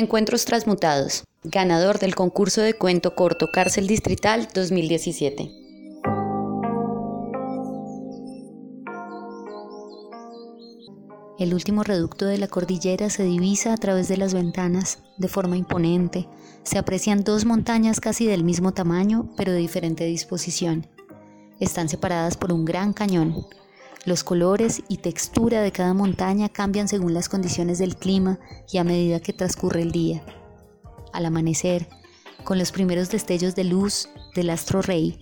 Encuentros Transmutados, ganador del concurso de cuento corto Cárcel Distrital 2017. El último reducto de la cordillera se divisa a través de las ventanas de forma imponente. Se aprecian dos montañas casi del mismo tamaño, pero de diferente disposición. Están separadas por un gran cañón, los colores y textura de cada montaña cambian según las condiciones del clima y a medida que transcurre el día. Al amanecer, con los primeros destellos de luz del astro rey,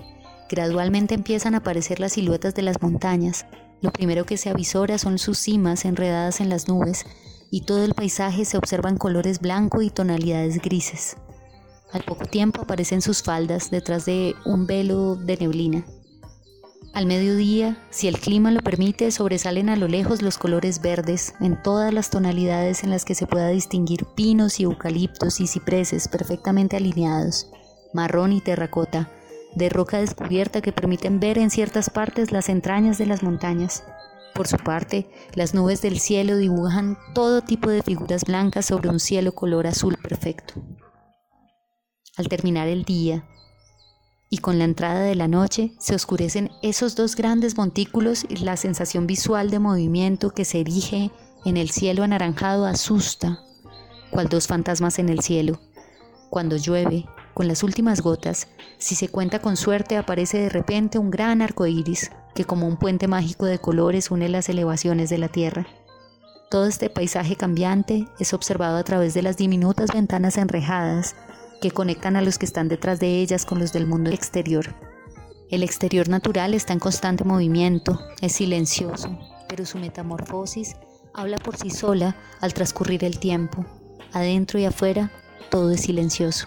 gradualmente empiezan a aparecer las siluetas de las montañas. Lo primero que se avisora son sus cimas enredadas en las nubes y todo el paisaje se observa en colores blanco y tonalidades grises. Al poco tiempo aparecen sus faldas detrás de un velo de neblina. Al mediodía, si el clima lo permite, sobresalen a lo lejos los colores verdes en todas las tonalidades en las que se pueda distinguir pinos y eucaliptos y cipreses perfectamente alineados, marrón y terracota, de roca descubierta que permiten ver en ciertas partes las entrañas de las montañas. Por su parte, las nubes del cielo dibujan todo tipo de figuras blancas sobre un cielo color azul perfecto. Al terminar el día, y con la entrada de la noche se oscurecen esos dos grandes montículos y la sensación visual de movimiento que se erige en el cielo anaranjado asusta, cual dos fantasmas en el cielo. Cuando llueve, con las últimas gotas, si se cuenta con suerte, aparece de repente un gran arco iris que, como un puente mágico de colores, une las elevaciones de la tierra. Todo este paisaje cambiante es observado a través de las diminutas ventanas enrejadas que conectan a los que están detrás de ellas con los del mundo exterior. El exterior natural está en constante movimiento, es silencioso, pero su metamorfosis habla por sí sola al transcurrir el tiempo. Adentro y afuera, todo es silencioso.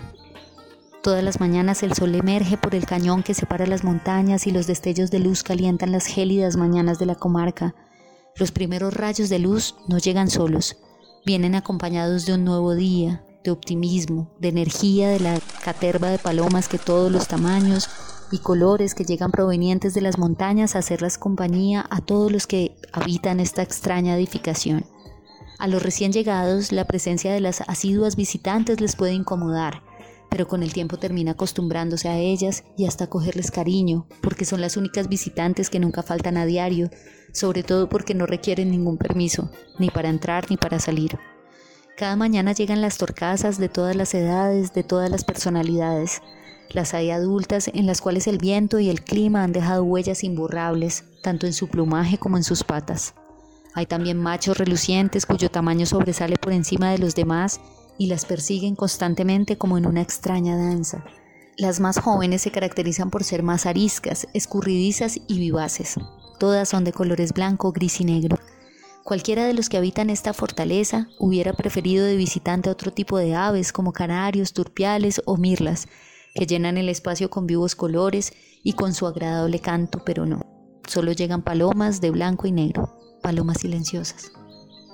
Todas las mañanas el sol emerge por el cañón que separa las montañas y los destellos de luz calientan las gélidas mañanas de la comarca. Los primeros rayos de luz no llegan solos, vienen acompañados de un nuevo día, de optimismo, de energía de la caterva de palomas que todos los tamaños y colores que llegan provenientes de las montañas a hacerlas compañía a todos los que habitan esta extraña edificación. A los recién llegados, la presencia de las asiduas visitantes les puede incomodar, pero con el tiempo termina acostumbrándose a ellas y hasta cogerles cariño, porque son las únicas visitantes que nunca faltan a diario, sobre todo porque no requieren ningún permiso, ni para entrar ni para salir. Cada mañana llegan las torcasas de todas las edades, de todas las personalidades. Las hay adultas en las cuales el viento y el clima han dejado huellas imborrables, tanto en su plumaje como en sus patas. Hay también machos relucientes cuyo tamaño sobresale por encima de los demás y las persiguen constantemente como en una extraña danza. Las más jóvenes se caracterizan por ser más ariscas, escurridizas y vivaces. Todas son de colores blanco, gris y negro. Cualquiera de los que habitan esta fortaleza hubiera preferido de visitante a otro tipo de aves como canarios, turpiales o mirlas, que llenan el espacio con vivos colores y con su agradable canto, pero no. Solo llegan palomas de blanco y negro, palomas silenciosas.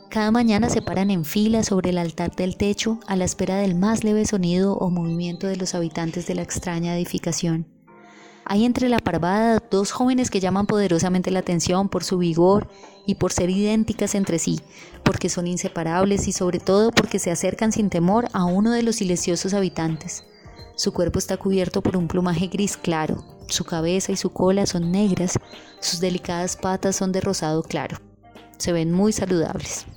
Cada mañana se paran en fila sobre el altar del techo a la espera del más leve sonido o movimiento de los habitantes de la extraña edificación. Hay entre la parvada dos jóvenes que llaman poderosamente la atención por su vigor y por ser idénticas entre sí, porque son inseparables y sobre todo porque se acercan sin temor a uno de los silenciosos habitantes. Su cuerpo está cubierto por un plumaje gris claro, su cabeza y su cola son negras, sus delicadas patas son de rosado claro. Se ven muy saludables.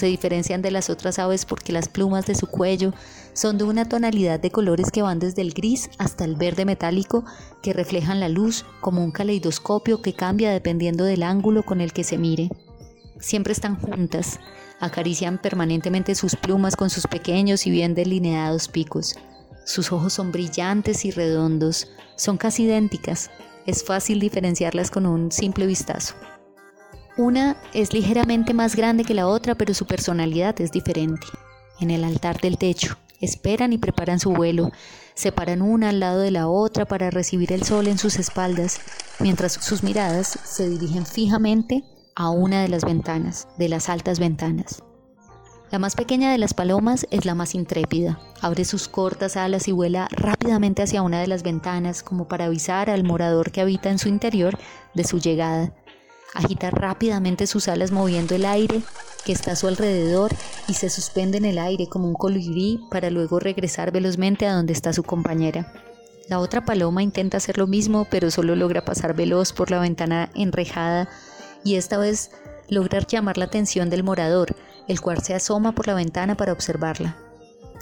Se diferencian de las otras aves porque las plumas de su cuello son de una tonalidad de colores que van desde el gris hasta el verde metálico que reflejan la luz como un caleidoscopio que cambia dependiendo del ángulo con el que se mire. Siempre están juntas, acarician permanentemente sus plumas con sus pequeños y bien delineados picos. Sus ojos son brillantes y redondos, son casi idénticas, es fácil diferenciarlas con un simple vistazo. Una es ligeramente más grande que la otra, pero su personalidad es diferente. En el altar del techo, esperan y preparan su vuelo, se paran una al lado de la otra para recibir el sol en sus espaldas, mientras sus miradas se dirigen fijamente a una de las ventanas, de las altas ventanas. La más pequeña de las palomas es la más intrépida. Abre sus cortas alas y vuela rápidamente hacia una de las ventanas como para avisar al morador que habita en su interior de su llegada. Agita rápidamente sus alas moviendo el aire que está a su alrededor y se suspende en el aire como un colibrí para luego regresar velozmente a donde está su compañera. La otra paloma intenta hacer lo mismo, pero solo logra pasar veloz por la ventana enrejada y esta vez lograr llamar la atención del morador, el cual se asoma por la ventana para observarla.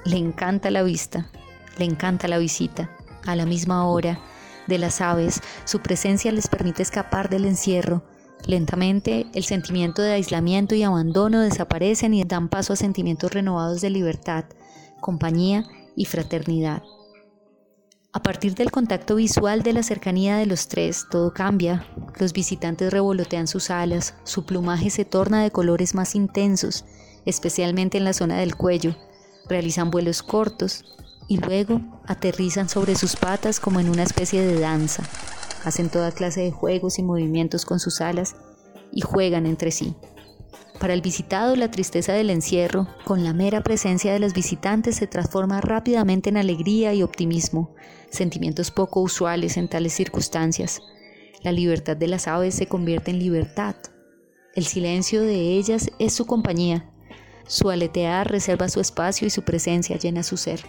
Le encanta la vista, le encanta la visita. A la misma hora de las aves, su presencia les permite escapar del encierro. Lentamente, el sentimiento de aislamiento y abandono desaparecen y dan paso a sentimientos renovados de libertad, compañía y fraternidad. A partir del contacto visual de la cercanía de los tres, todo cambia. Los visitantes revolotean sus alas, su plumaje se torna de colores más intensos, especialmente en la zona del cuello. Realizan vuelos cortos y luego aterrizan sobre sus patas como en una especie de danza. Hacen toda clase de juegos y movimientos con sus alas y juegan entre sí. Para el visitado, la tristeza del encierro, con la mera presencia de los visitantes, se transforma rápidamente en alegría y optimismo, sentimientos poco usuales en tales circunstancias. La libertad de las aves se convierte en libertad. El silencio de ellas es su compañía. Su aletear reserva su espacio y su presencia llena su ser.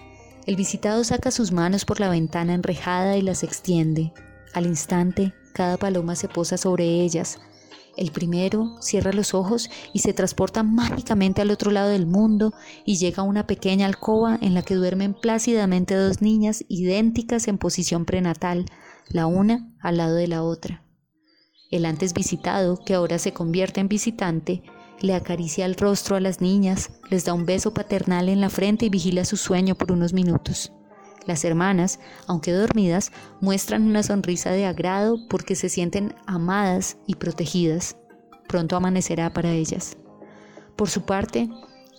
El visitado saca sus manos por la ventana enrejada y las extiende. Al instante, cada paloma se posa sobre ellas, el primero cierra los ojos y se transporta mágicamente al otro lado del mundo y llega a una pequeña alcoba en la que duermen plácidamente dos niñas idénticas en posición prenatal, la una al lado de la otra. El antes visitado, que ahora se convierte en visitante, le acaricia el rostro a las niñas, les da un beso paternal en la frente y vigila su sueño por unos minutos. Las hermanas, aunque dormidas, muestran una sonrisa de agrado porque se sienten amadas y protegidas. Pronto amanecerá para ellas. Por su parte,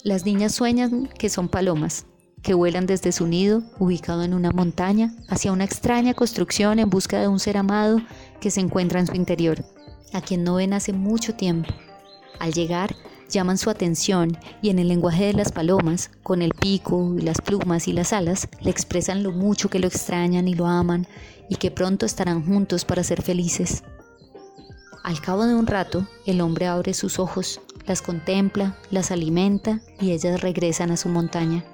las niñas sueñan que son palomas, que vuelan desde su nido, ubicado en una montaña, hacia una extraña construcción en busca de un ser amado que se encuentra en su interior, a quien no ven hace mucho tiempo. Al llegar, llaman su atención y en el lenguaje de las palomas, con el pico y las plumas y las alas, le expresan lo mucho que lo extrañan y lo aman y que pronto estarán juntos para ser felices. Al cabo de un rato, el hombre abre sus ojos, las contempla, las alimenta y ellas regresan a su montaña.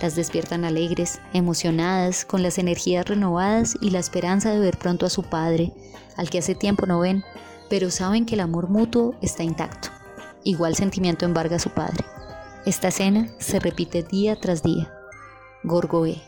Las despiertan alegres, emocionadas, con las energías renovadas y la esperanza de ver pronto a su padre, al que hace tiempo no ven, pero saben que el amor mutuo está intacto. Igual sentimiento embarga a su padre. Esta escena se repite día tras día. Gorgoé.